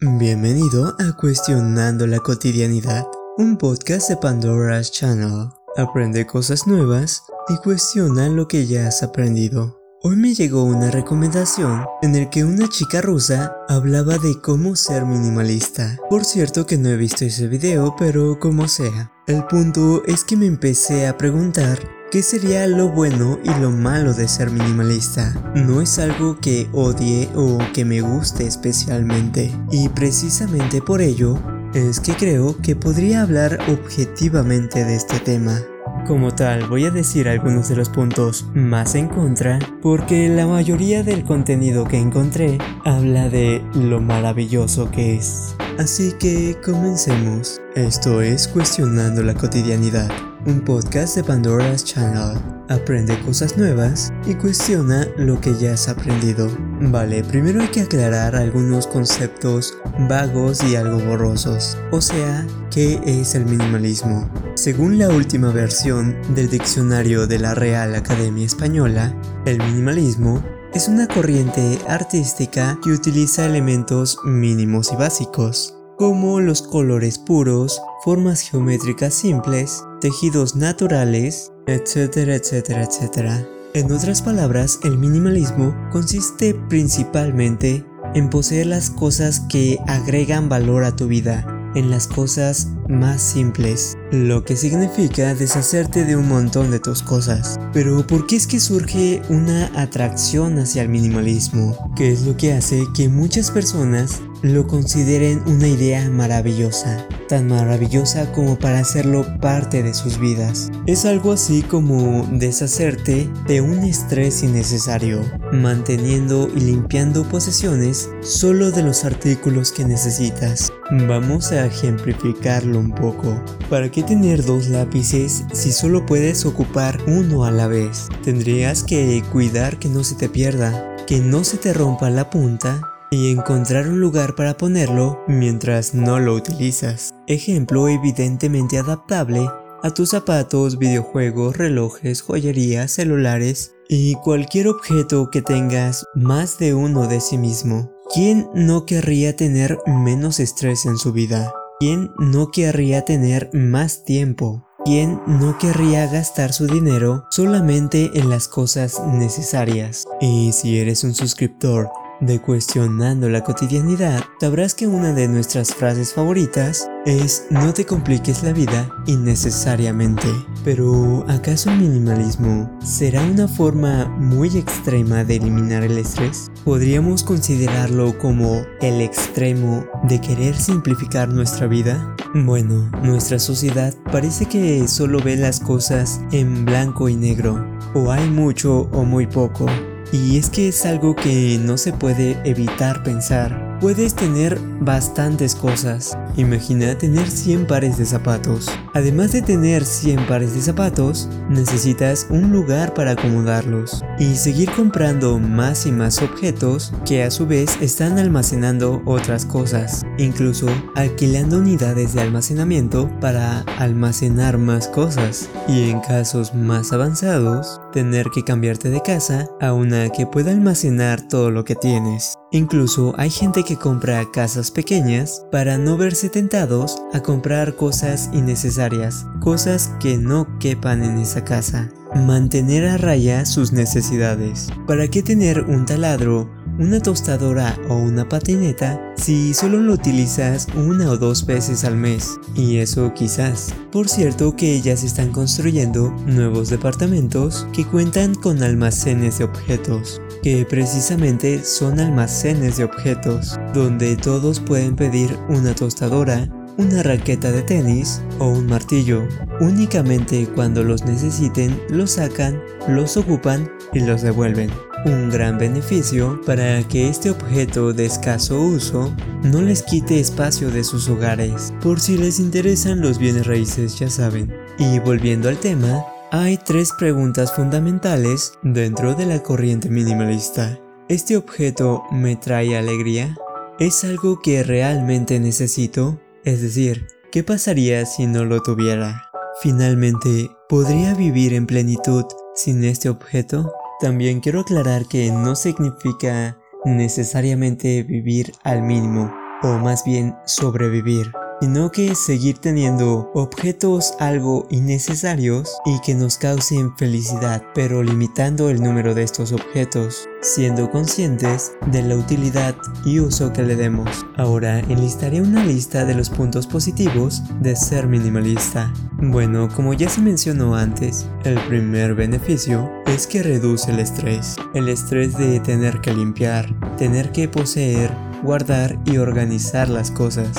Bienvenido a Cuestionando la Cotidianidad, un podcast de Pandora's Channel. Aprende cosas nuevas y cuestiona lo que ya has aprendido. Hoy me llegó una recomendación en el que una chica rusa hablaba de cómo ser minimalista. Por cierto que no he visto ese video, pero como sea. El punto es que me empecé a preguntar ¿Qué sería lo bueno y lo malo de ser minimalista? No es algo que odie o que me guste especialmente, y precisamente por ello es que creo que podría hablar objetivamente de este tema. Como tal, voy a decir algunos de los puntos más en contra, porque la mayoría del contenido que encontré habla de lo maravilloso que es. Así que comencemos. Esto es Cuestionando la Cotidianidad un podcast de Pandora's Channel. Aprende cosas nuevas y cuestiona lo que ya has aprendido. Vale, primero hay que aclarar algunos conceptos vagos y algo borrosos. O sea, ¿qué es el minimalismo? Según la última versión del diccionario de la Real Academia Española, el minimalismo es una corriente artística que utiliza elementos mínimos y básicos, como los colores puros, formas geométricas simples, tejidos naturales, etcétera, etcétera, etcétera. En otras palabras, el minimalismo consiste principalmente en poseer las cosas que agregan valor a tu vida, en las cosas más simples, lo que significa deshacerte de un montón de tus cosas. Pero ¿por qué es que surge una atracción hacia el minimalismo? ¿Qué es lo que hace que muchas personas lo consideren una idea maravillosa, tan maravillosa como para hacerlo parte de sus vidas. Es algo así como deshacerte de un estrés innecesario, manteniendo y limpiando posesiones solo de los artículos que necesitas. Vamos a ejemplificarlo un poco. ¿Para qué tener dos lápices si solo puedes ocupar uno a la vez? Tendrías que cuidar que no se te pierda, que no se te rompa la punta y encontrar un lugar para ponerlo mientras no lo utilizas. Ejemplo evidentemente adaptable a tus zapatos, videojuegos, relojes, joyería, celulares y cualquier objeto que tengas más de uno de sí mismo. ¿Quién no querría tener menos estrés en su vida? ¿Quién no querría tener más tiempo? ¿Quién no querría gastar su dinero solamente en las cosas necesarias? Y si eres un suscriptor de Cuestionando la Cotidianidad, sabrás que una de nuestras frases favoritas es no te compliques la vida innecesariamente. Pero, ¿acaso el minimalismo será una forma muy extrema de eliminar el estrés? ¿Podríamos considerarlo como el extremo de querer simplificar nuestra vida? Bueno, nuestra sociedad parece que solo ve las cosas en blanco y negro, o hay mucho o muy poco. Y es que es algo que no se puede evitar pensar. Puedes tener bastantes cosas. Imagina tener 100 pares de zapatos. Además de tener 100 pares de zapatos, necesitas un lugar para acomodarlos. Y seguir comprando más y más objetos que a su vez están almacenando otras cosas. Incluso alquilando unidades de almacenamiento para almacenar más cosas. Y en casos más avanzados, tener que cambiarte de casa a una que pueda almacenar todo lo que tienes. Incluso hay gente que compra casas pequeñas para no verse tentados a comprar cosas innecesarias, cosas que no quepan en esa casa. Mantener a raya sus necesidades. ¿Para qué tener un taladro una tostadora o una patineta si solo lo utilizas una o dos veces al mes. Y eso quizás. Por cierto que ya se están construyendo nuevos departamentos que cuentan con almacenes de objetos, que precisamente son almacenes de objetos, donde todos pueden pedir una tostadora, una raqueta de tenis o un martillo. Únicamente cuando los necesiten los sacan, los ocupan y los devuelven un gran beneficio para que este objeto de escaso uso no les quite espacio de sus hogares. Por si les interesan los bienes raíces, ya saben. Y volviendo al tema, hay tres preguntas fundamentales dentro de la corriente minimalista. ¿Este objeto me trae alegría? ¿Es algo que realmente necesito? Es decir, ¿qué pasaría si no lo tuviera? Finalmente, ¿podría vivir en plenitud sin este objeto? También quiero aclarar que no significa necesariamente vivir al mínimo. o más bien sobrevivir sino que seguir teniendo objetos algo innecesarios y que nos causen felicidad, pero limitando el número de estos objetos, siendo conscientes de la utilidad y uso que le demos. Ahora enlistaré una lista de los puntos positivos de ser minimalista. Bueno, como ya se mencionó antes, el primer beneficio es que reduce el estrés. El estrés de tener que limpiar, tener que poseer, guardar y organizar las cosas.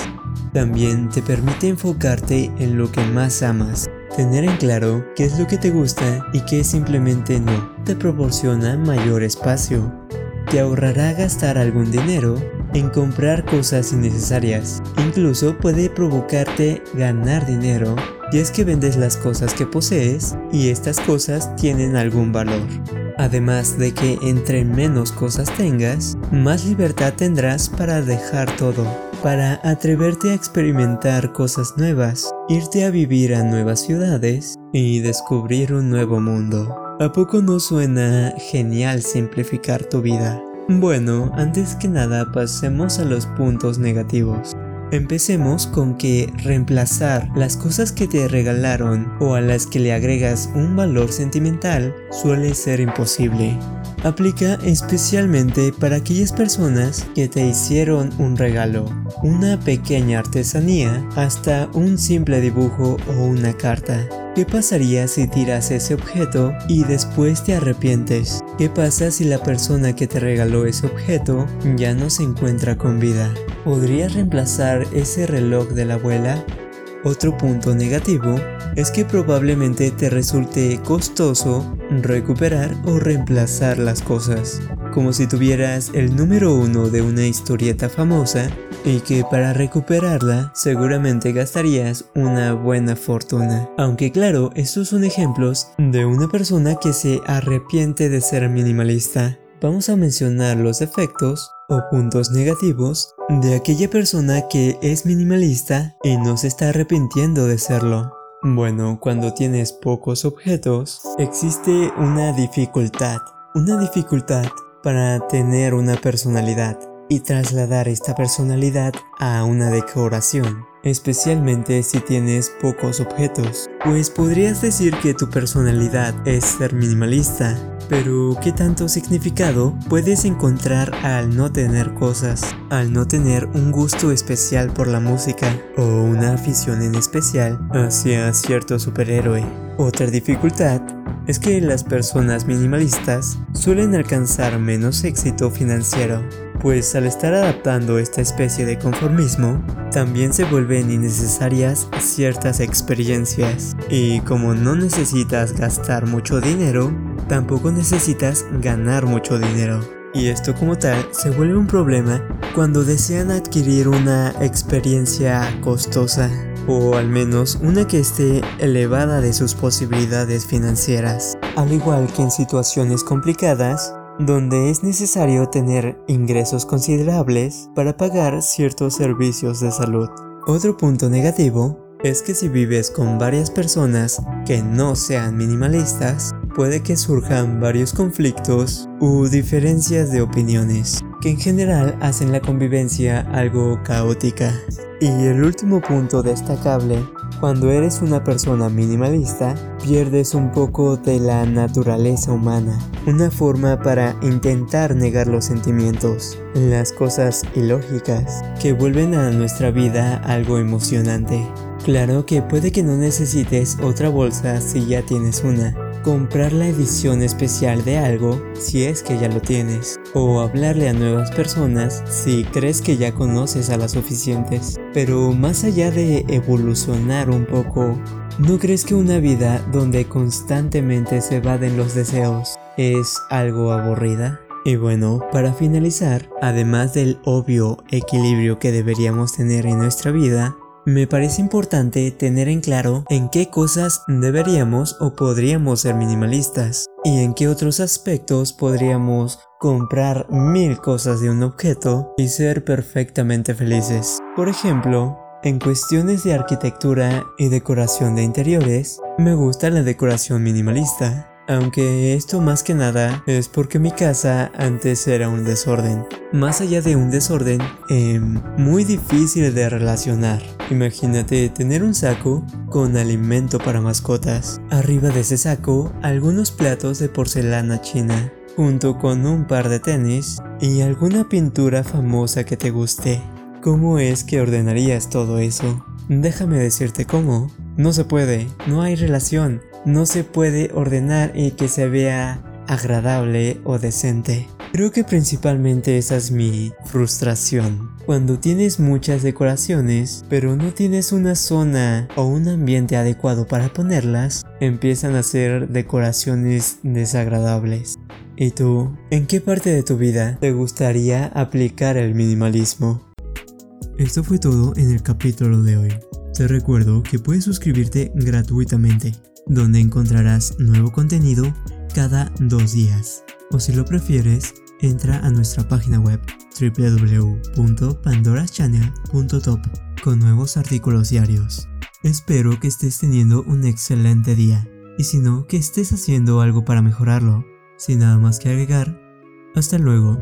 También te permite enfocarte en lo que más amas, tener en claro qué es lo que te gusta y qué simplemente no. Te proporciona mayor espacio. Te ahorrará gastar algún dinero en comprar cosas innecesarias. Incluso puede provocarte ganar dinero y es que vendes las cosas que posees y estas cosas tienen algún valor. Además de que entre menos cosas tengas, más libertad tendrás para dejar todo para atreverte a experimentar cosas nuevas, irte a vivir a nuevas ciudades y descubrir un nuevo mundo. ¿A poco no suena genial simplificar tu vida? Bueno, antes que nada pasemos a los puntos negativos. Empecemos con que reemplazar las cosas que te regalaron o a las que le agregas un valor sentimental suele ser imposible. Aplica especialmente para aquellas personas que te hicieron un regalo, una pequeña artesanía, hasta un simple dibujo o una carta. ¿Qué pasaría si tiras ese objeto y después te arrepientes? ¿Qué pasa si la persona que te regaló ese objeto ya no se encuentra con vida? ¿Podrías reemplazar ese reloj de la abuela? Otro punto negativo es que probablemente te resulte costoso recuperar o reemplazar las cosas, como si tuvieras el número uno de una historieta famosa y que para recuperarla seguramente gastarías una buena fortuna. Aunque claro, estos son ejemplos de una persona que se arrepiente de ser minimalista. Vamos a mencionar los efectos o puntos negativos de aquella persona que es minimalista y no se está arrepintiendo de serlo. Bueno, cuando tienes pocos objetos, existe una dificultad, una dificultad para tener una personalidad y trasladar esta personalidad a una decoración especialmente si tienes pocos objetos, pues podrías decir que tu personalidad es ser minimalista, pero ¿qué tanto significado puedes encontrar al no tener cosas, al no tener un gusto especial por la música o una afición en especial hacia cierto superhéroe? Otra dificultad es que las personas minimalistas suelen alcanzar menos éxito financiero pues al estar adaptando esta especie de conformismo, también se vuelven innecesarias ciertas experiencias. Y como no necesitas gastar mucho dinero, tampoco necesitas ganar mucho dinero. Y esto como tal se vuelve un problema cuando desean adquirir una experiencia costosa o al menos una que esté elevada de sus posibilidades financieras. Al igual que en situaciones complicadas, donde es necesario tener ingresos considerables para pagar ciertos servicios de salud. Otro punto negativo es que si vives con varias personas que no sean minimalistas, puede que surjan varios conflictos u diferencias de opiniones, que en general hacen la convivencia algo caótica. Y el último punto destacable cuando eres una persona minimalista, pierdes un poco de la naturaleza humana, una forma para intentar negar los sentimientos, las cosas ilógicas, que vuelven a nuestra vida algo emocionante. Claro que puede que no necesites otra bolsa si ya tienes una, comprar la edición especial de algo si es que ya lo tienes, o hablarle a nuevas personas si crees que ya conoces a las suficientes. Pero más allá de evolucionar un poco, ¿no crees que una vida donde constantemente se evaden los deseos es algo aburrida? Y bueno, para finalizar, además del obvio equilibrio que deberíamos tener en nuestra vida, me parece importante tener en claro en qué cosas deberíamos o podríamos ser minimalistas y en qué otros aspectos podríamos comprar mil cosas de un objeto y ser perfectamente felices. Por ejemplo, en cuestiones de arquitectura y decoración de interiores, me gusta la decoración minimalista. Aunque esto más que nada es porque mi casa antes era un desorden. Más allá de un desorden, eh, muy difícil de relacionar. Imagínate tener un saco con alimento para mascotas. Arriba de ese saco, algunos platos de porcelana china, junto con un par de tenis y alguna pintura famosa que te guste. ¿Cómo es que ordenarías todo eso? Déjame decirte cómo. No se puede, no hay relación, no se puede ordenar y que se vea agradable o decente. Creo que principalmente esa es mi frustración. Cuando tienes muchas decoraciones, pero no tienes una zona o un ambiente adecuado para ponerlas, empiezan a ser decoraciones desagradables. ¿Y tú? ¿En qué parte de tu vida te gustaría aplicar el minimalismo? Esto fue todo en el capítulo de hoy. Te recuerdo que puedes suscribirte gratuitamente, donde encontrarás nuevo contenido cada dos días. O si lo prefieres, entra a nuestra página web www.pandoraschannel.top con nuevos artículos diarios. Espero que estés teniendo un excelente día y si no, que estés haciendo algo para mejorarlo. Sin nada más que agregar, hasta luego.